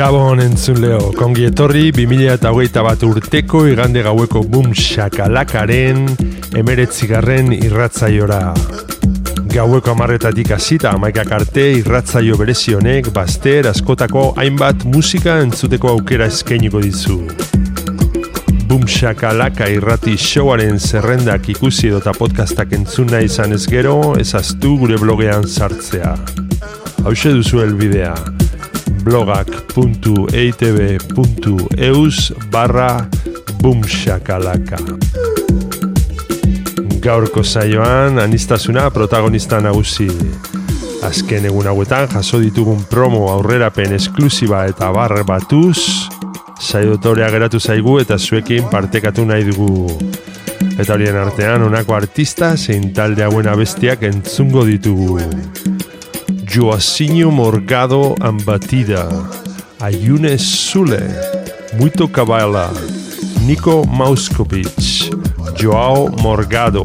Gabon entzun leo, kongi etorri 2008 bat urteko igande gaueko boom shakalakaren emeretzigarren irratzaiora. Gaueko amarretatik hasita amaikak arte irratzaio berezionek bazter askotako hainbat musika entzuteko aukera eskainiko dizu. Boom shakalaka irrati showaren zerrendak ikusi edota podcastak entzun nahi izan ez gero, ezaztu gure blogean sartzea. Hauxe duzu elbidea blogak.eitb.eus barra boomshakalaka Gaurko saioan anistasuna protagonista nagusi. Azken egun hauetan jaso ditugun promo aurrerapen esklusiba eta bar batuz, saiotorea geratu zaigu eta zuekin partekatu nahi dugu. Eta horien artean honako artista zein talde hauen abestiak entzungo ditugu. Joacinho Morgado Ambatida, Ayune Sule, Muito Cabala, Nico Mauskovic, Joao Morgado,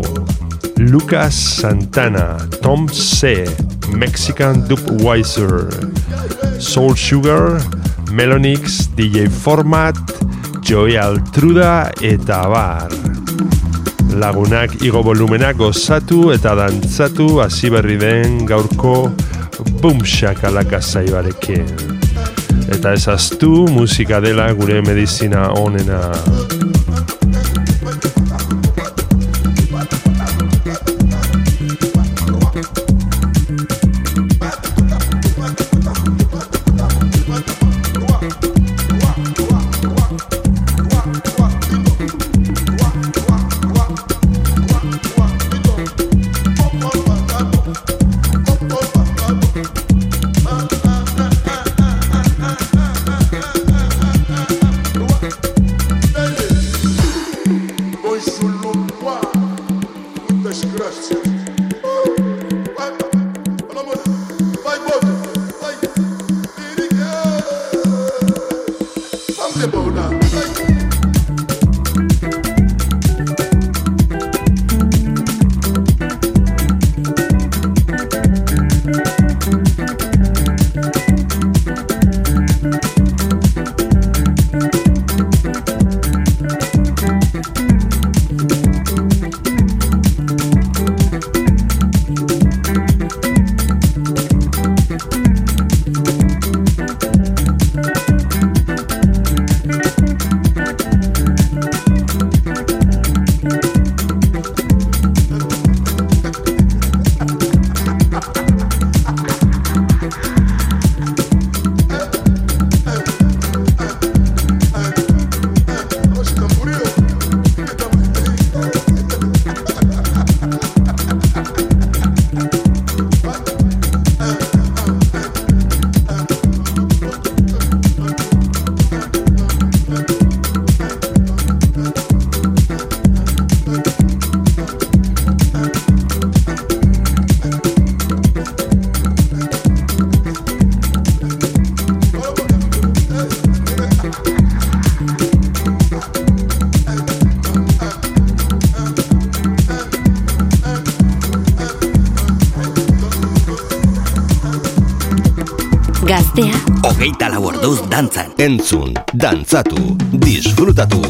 Lucas Santana, Tom C, Mexican Dubweiser, Soul Sugar, Melonix, DJ Format, Joey Altruda eta Abar. Lagunak igo volumenak gozatu eta dantzatu gaurko bumshakalaka zaibarekin. Eta ezaztu musika dela gure medizina onena. Dantzatu, disfrutatu,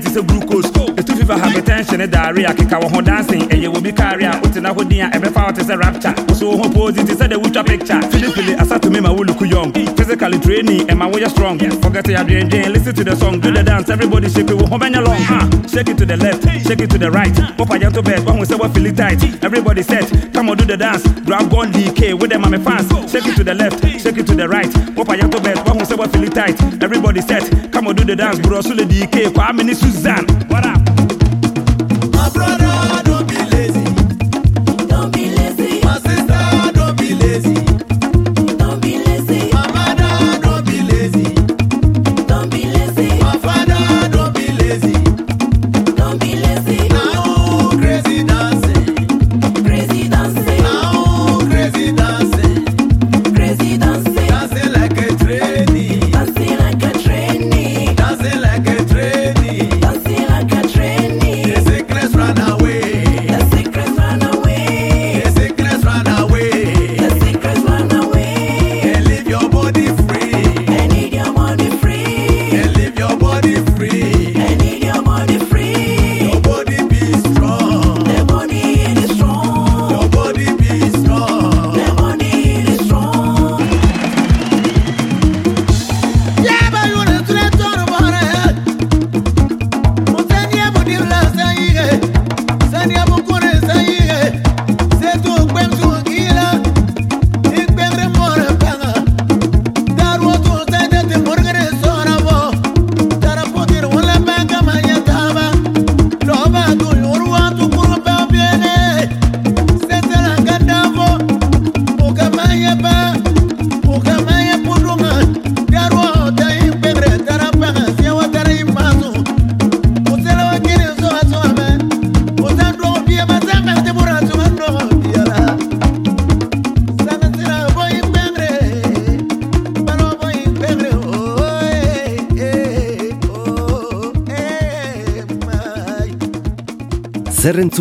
ti sɛ glucose. Ɛtu fifa hypertension daare a keka wɔ ho dancing. Ɛyɛ wɔ bi kaare a wotena hɔ din a ɛbɛfa wo te sɛ rapture. Wo so wo ho posi te sɛ dɛ wotwa picture. Filifili asatumi ma woluku young. Physically training ɛma woyɛ strong. Forget your dwendwen listen to the song. Do the dance everybody shake it wo ho bɛnyɛ long. Ha! Shake it to the left shake it to the right. Wopa yɛ to bed woahu sɛ woafili tight everybody set. Come on do the dance. Grab gun dk with them mame fans shake it to the left shake it to the right. Wopa yɛ to bed woahu sɛ woafili tight everybody set. Come on, do the dance, bro. So the DK, Kwame Suzanne.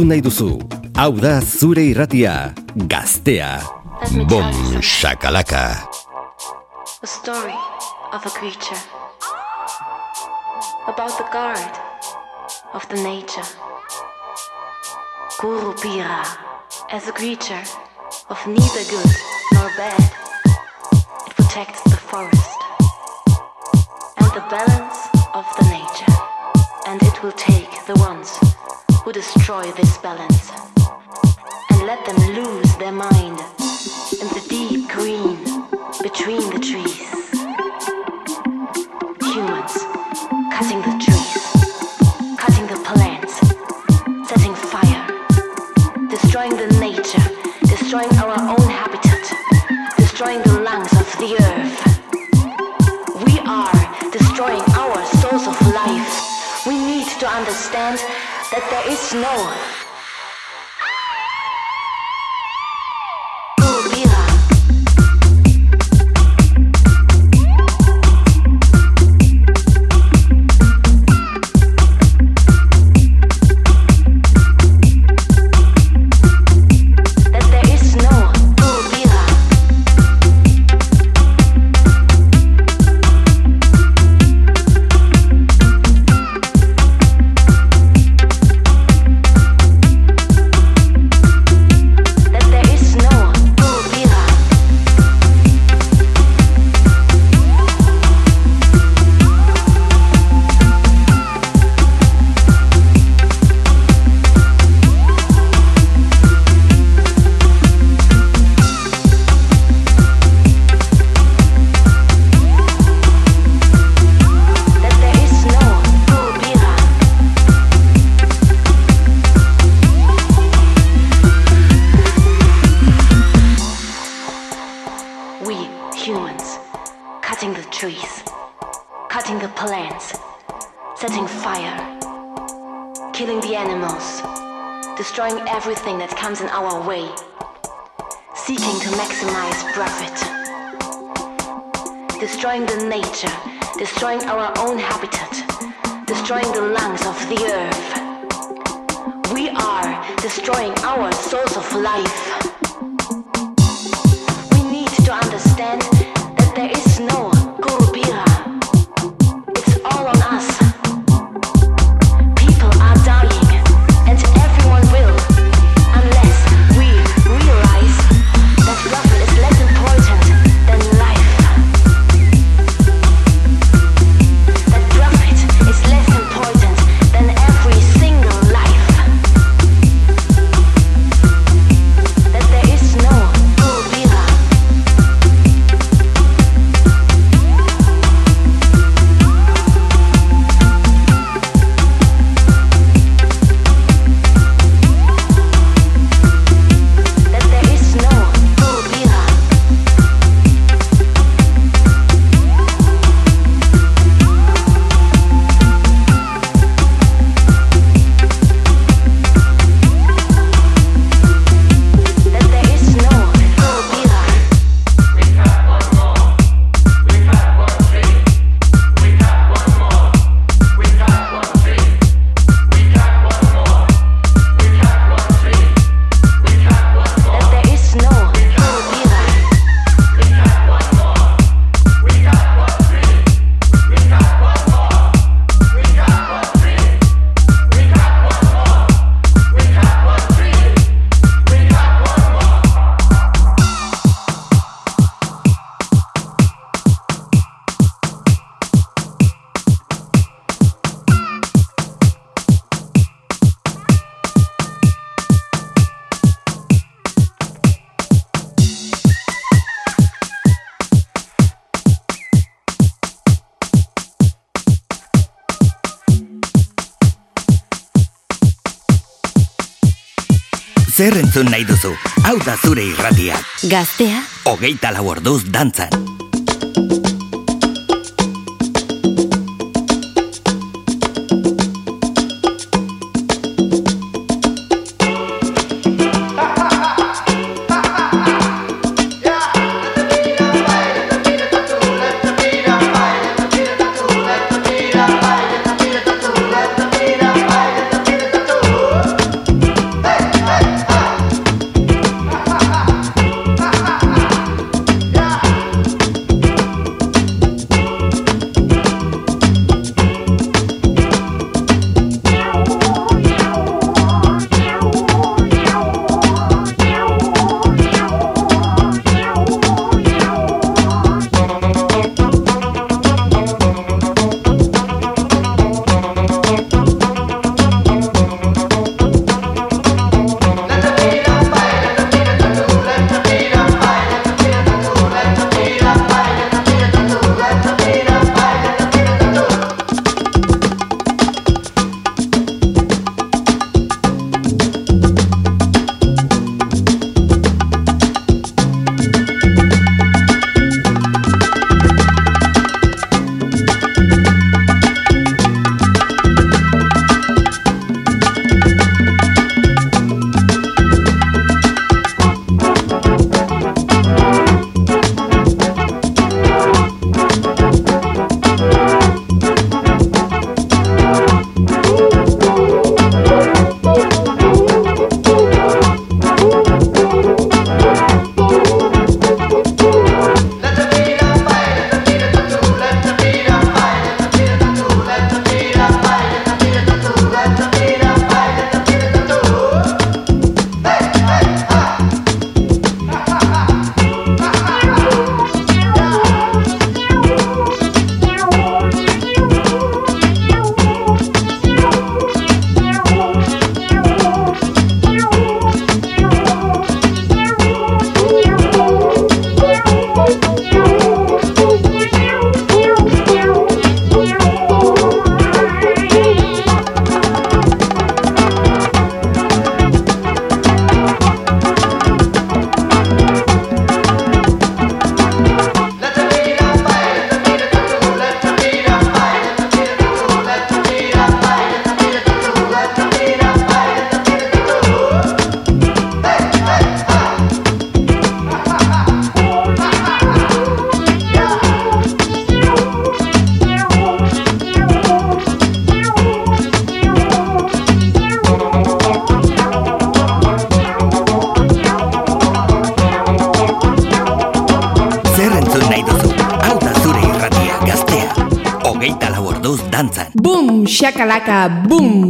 nahi duzu. Hau da zure irratia, gaztea. Bom, shakalaka. A story of a creature. About the guard of the nature. Kurupira as a creature of neither good nor bad. It protects the forest. destroy this balance and let them lose their mind in the deep green. our source of life. zer entzun nahi duzu? Hau da zure irratia. Gaztea. Ogeita lau orduz dantzan. Boom boom.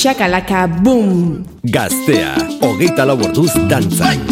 Shakalaka boom. Gaztea, hogeita lau orduz dantzan.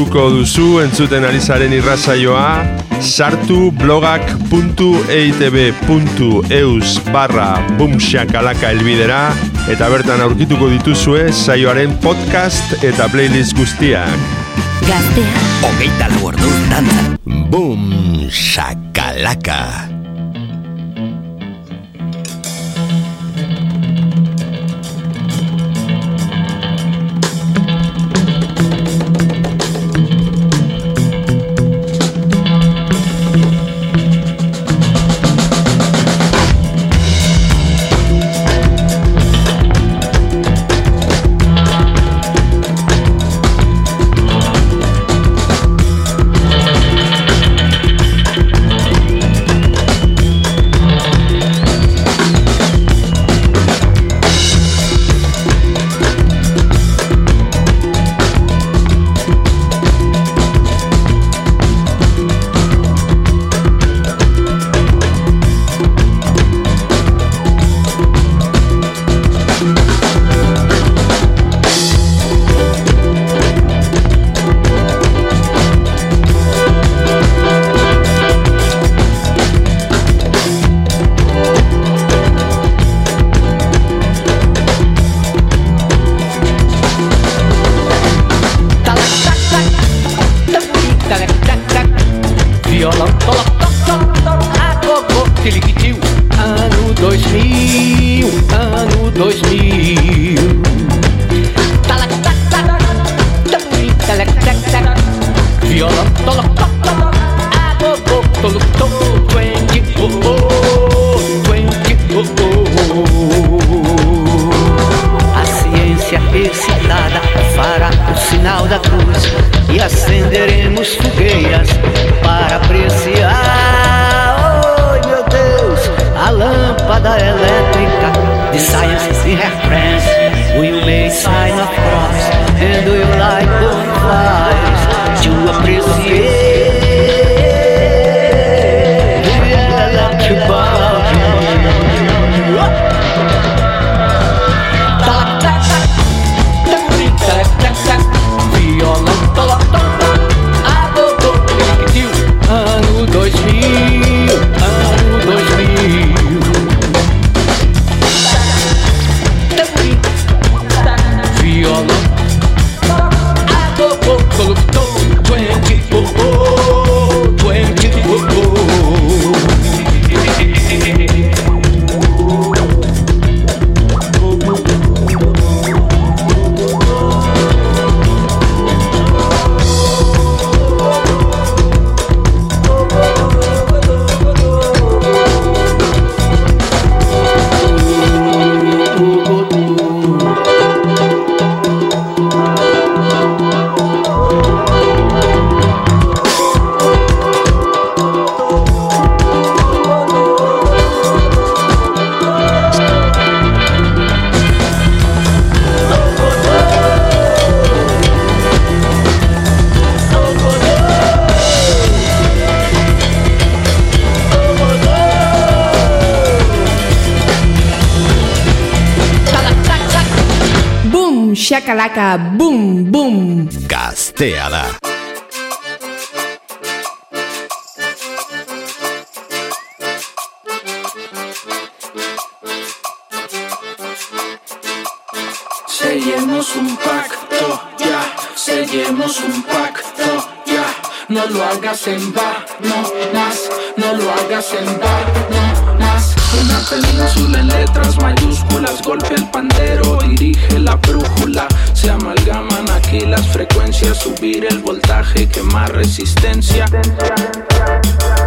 Gustuko duzu entzuten ari zaren irrazaioa, sartu blogak.eitb.eus barra bumxakalaka elbidera eta bertan aurkituko dituzue saioaren podcast eta playlist guztiak. Gaztea. Hogeita lau orduz dantza. Boom, shakalaka. In friends. Will make sign of cross and light the fires to appreciate. Shakalaka, boom, boom. Gaztea da. Sellemos un pacto, ya. Sellemos un pacto, ya. No lo hagas en vano, más. No lo hagas en vano, más. Una península en letras mayúsculas, golpea el pandero, dirige la brújula. Se amalgaman aquí las frecuencias, subir el voltaje, quemar resistencia. Sellemos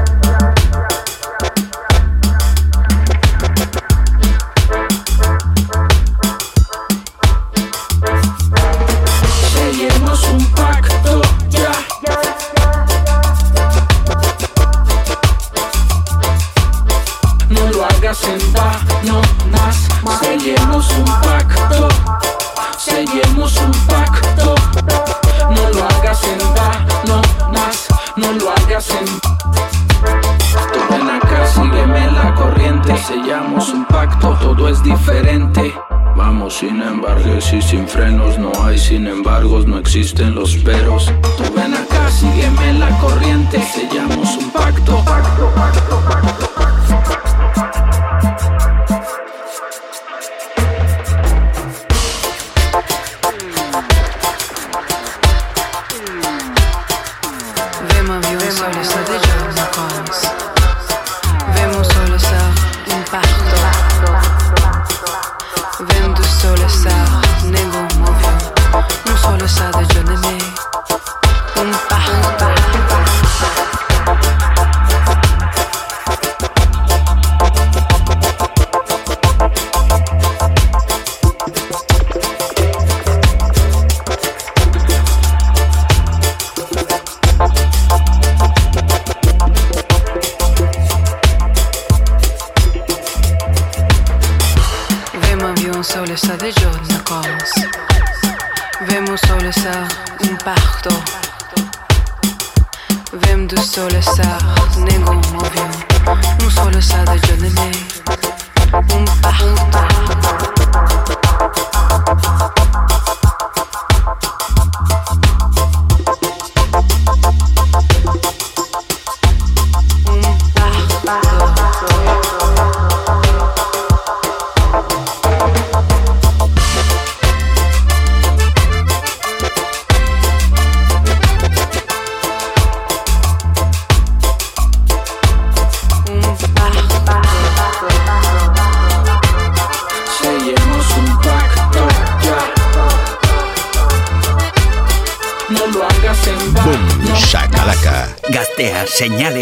sin embargo y sin frenos no hay sin embargo no existen los peros tú ven acá sígueme en la corriente sellamos un pacto pacto pacto, pacto. back. soles. señal.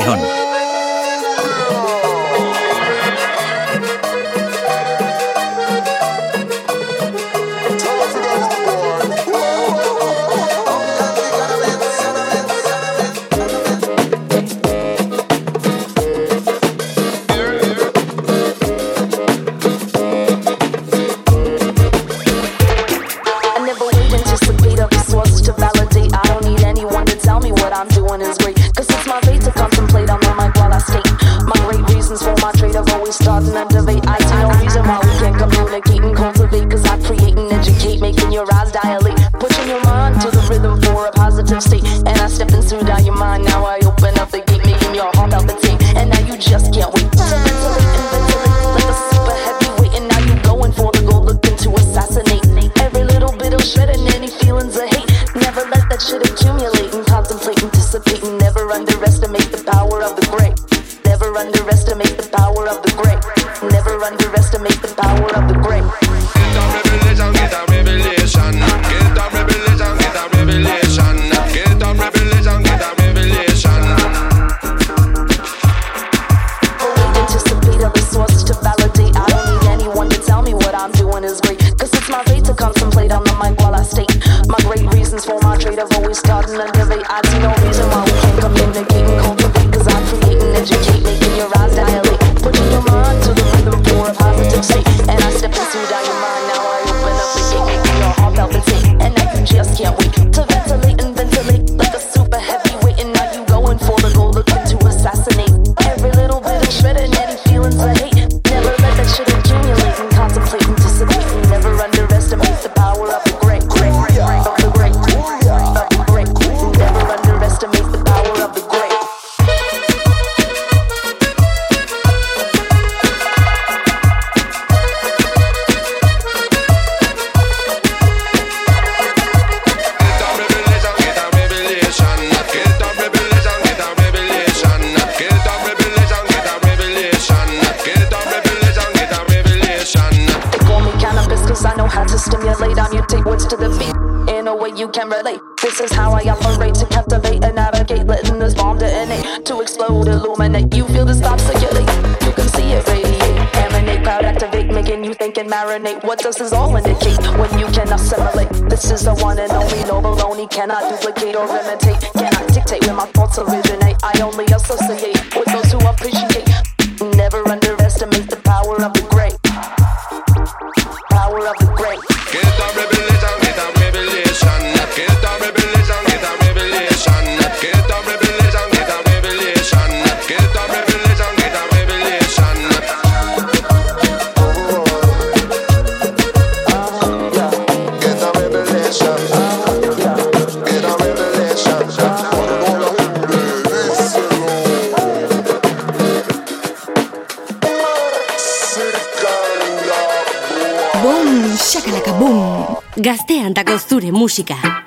operate to captivate and navigate, letting this bomb detonate to explode, illuminate. You feel this stop securely, you can see it radiate, emanate, cloud activate, making you think and marinate. What does this all indicate when you can assimilate? This is the one and only no baloney, cannot duplicate or imitate, cannot dictate where my thoughts originate. I only associate with those who appreciate. Never underestimate the power of the. Great música.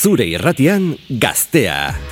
Zure irratian gaztea.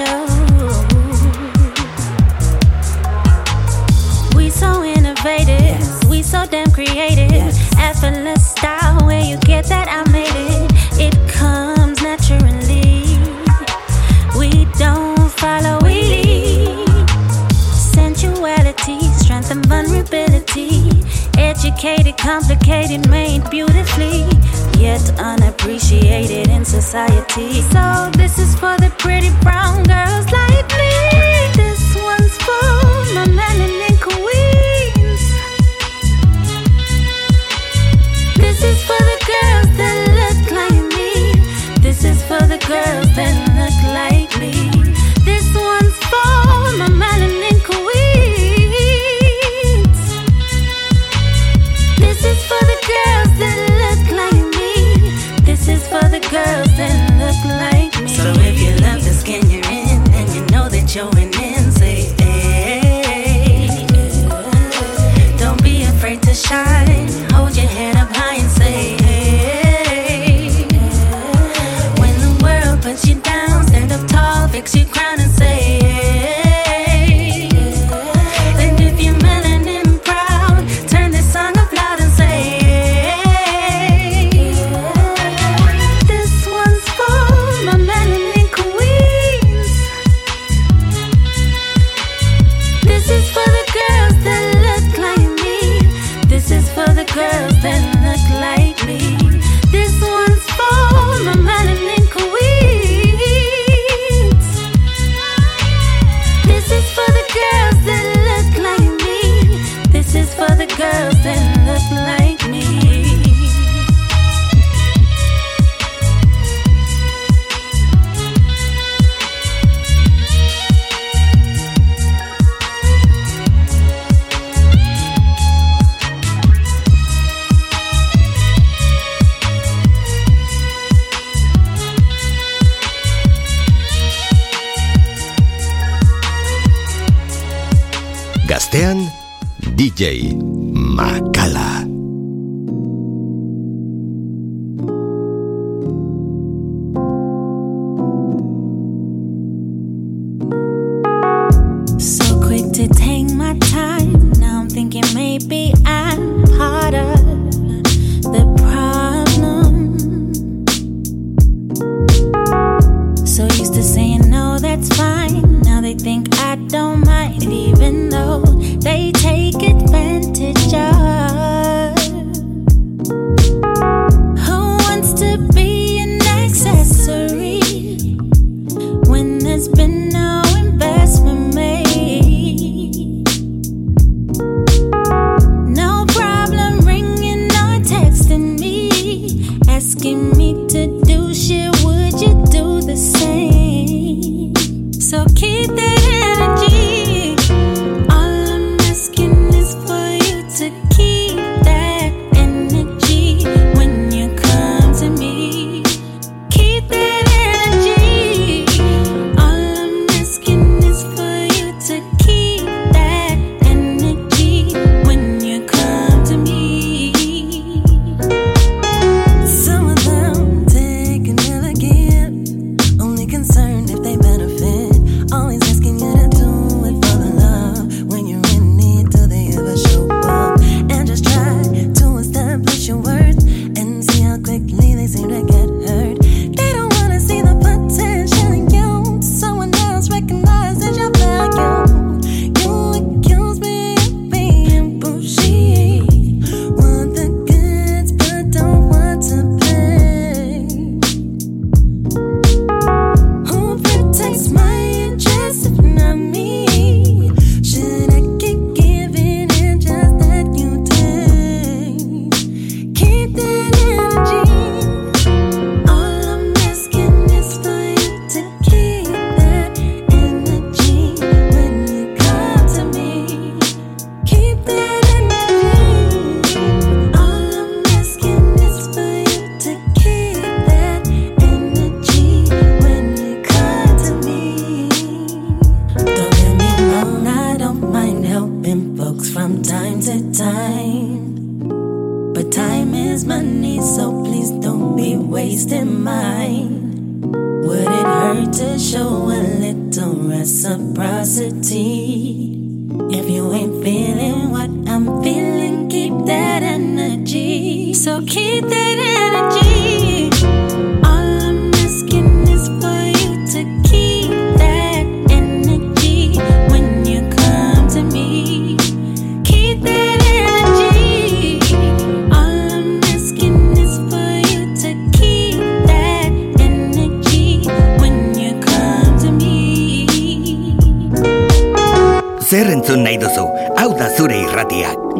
show. We so innovative, we so damn creative. Effortless style, where you get that I made it. It comes naturally. We don't follow, we lead. Sensuality, strength and vulnerability. Educated, complicated, made beautifully, yet appreciated in society. So this is for the pretty brown girls like girls that look like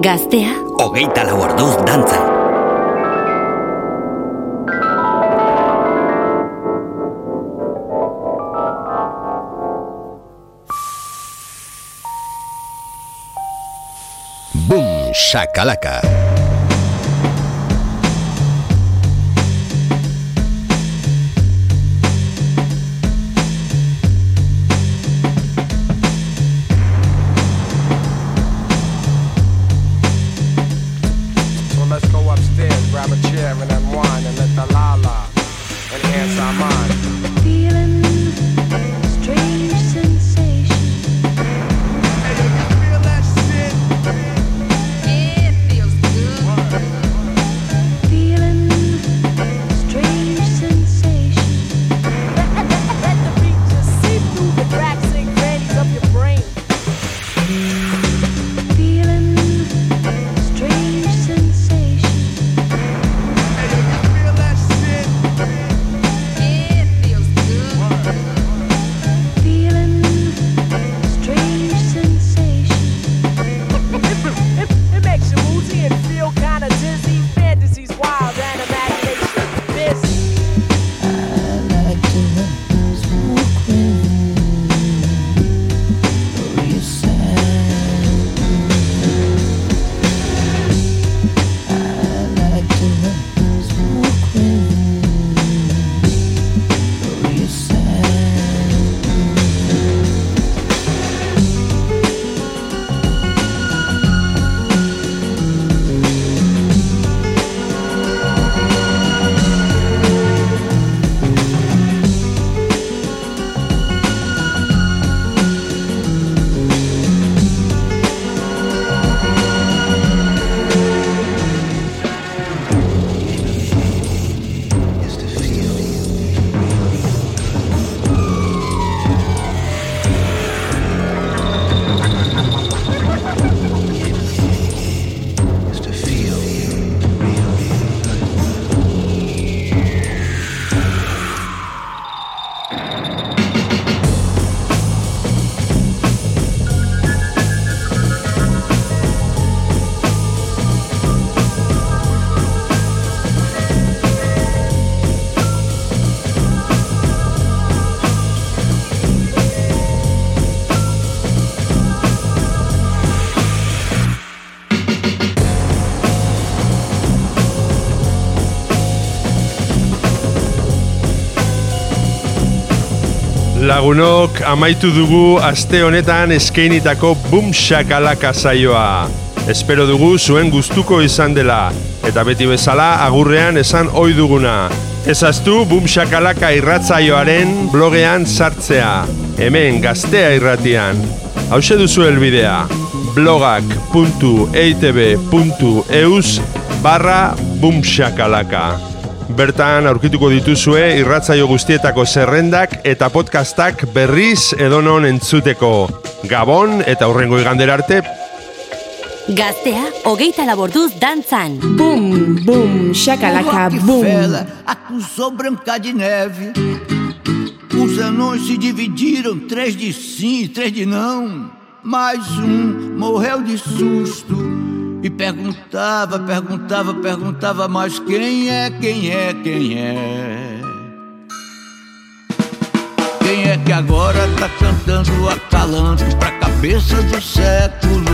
Gaztea, Hogeita lau orduz dantzan. Boom shakalaka. Lagunok amaitu dugu aste honetan eskeinitako Boom Shakalaka saioa. Espero dugu zuen gustuko izan dela eta beti bezala agurrean esan ohi duguna. Ezaztu Boom Shakalaka irratzaioaren blogean sartzea. Hemen gaztea irratian. Hauxe duzu helbidea blogak.eitb.eus barra boomshakalaka. Bertan aurkituko dituzue irratzaio guztietako zerrendak eta podcastak berriz edonon entzuteko. Gabon eta hurrengo igandera arte. gaztea, hogeita laborduz dantzan. Boom, boom, shakalaka, boom. Rockefeller acusou Branca de Neve. Os anões se dividiram, três de sim e três de não. Mas um morreu de susto e perguntava, perguntava, perguntava, mas quem é, quem é, quem é? Quem é que agora tá cantando acalanto pra cabeça do século?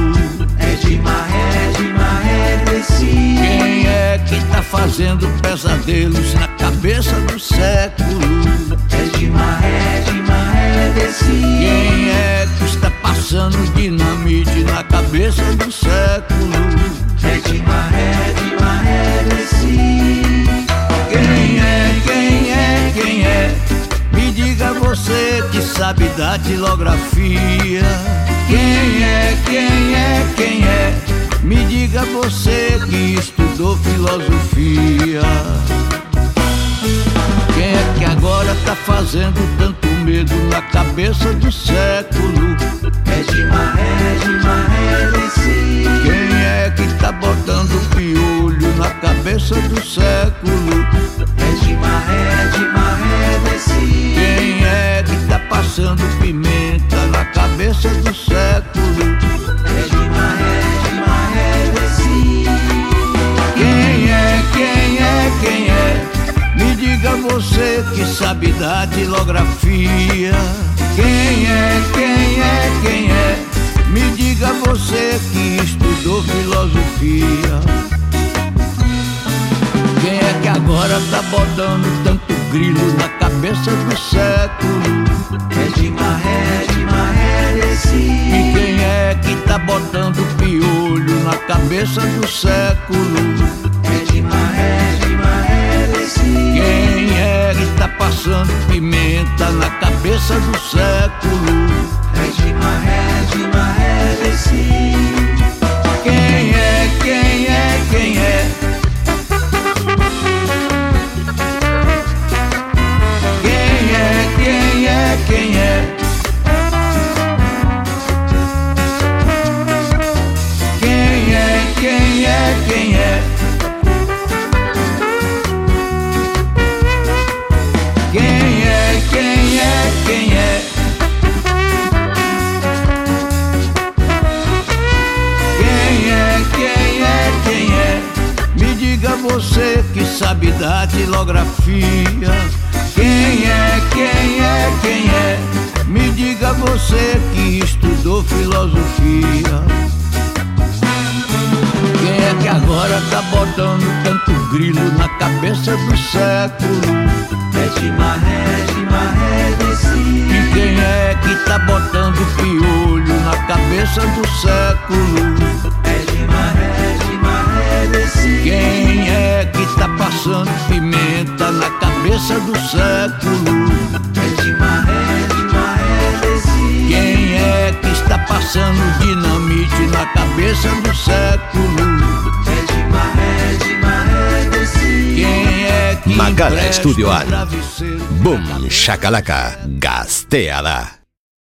É de maré, de maré desse. Quem é que tá fazendo pesadelos na cabeça do século? É de maré, de maré. Quem é que está passando dinamite na cabeça do século? É desse. Quem é, quem é, quem é? Me diga você que sabe da tilografia. Quem é, quem é, quem é? Me diga você que estudou filosofia. Quem é que agora tá fazendo tanto medo na cabeça do século? Regima, Regima, Redenci. Quem é que tá botando piolho na cabeça do século? Regima, Regima, Redenci. Quem é que tá passando pimenta na cabeça do século? Regima, Regima, Redenci. Quem é, quem é, quem é? Me diga você que sabe da datilografia. Quem é, quem é, quem é? Me diga você que estudou filosofia. Quem é que agora tá botando tanto grilo na cabeça do século? Regima, Regima, Redenci. E quem é que tá botando piolho na cabeça do século? Regima, Regima, Redenci. Quem é que tá passando pimenta na cabeça do século? Regima, Regima, Redenci. Quem é, quem é, quem é? Você que sabe da datilografia. Quem é, quem é, quem é? Me diga você que estudou filosofia. Quem é que agora tá botando tanto grilo na cabeça do século? Regima, Regima, Redenci. E quem é que tá botando piolho na cabeça do século? Passando pimenta na cabeça do século? Regima, Regima, Redenci. Quem é que está passando dinamite na cabeça do século? Regima, Regima, Redenci. Quem é que Magala Estudioan. travesseiro Boom, shakalaka, gaztea da.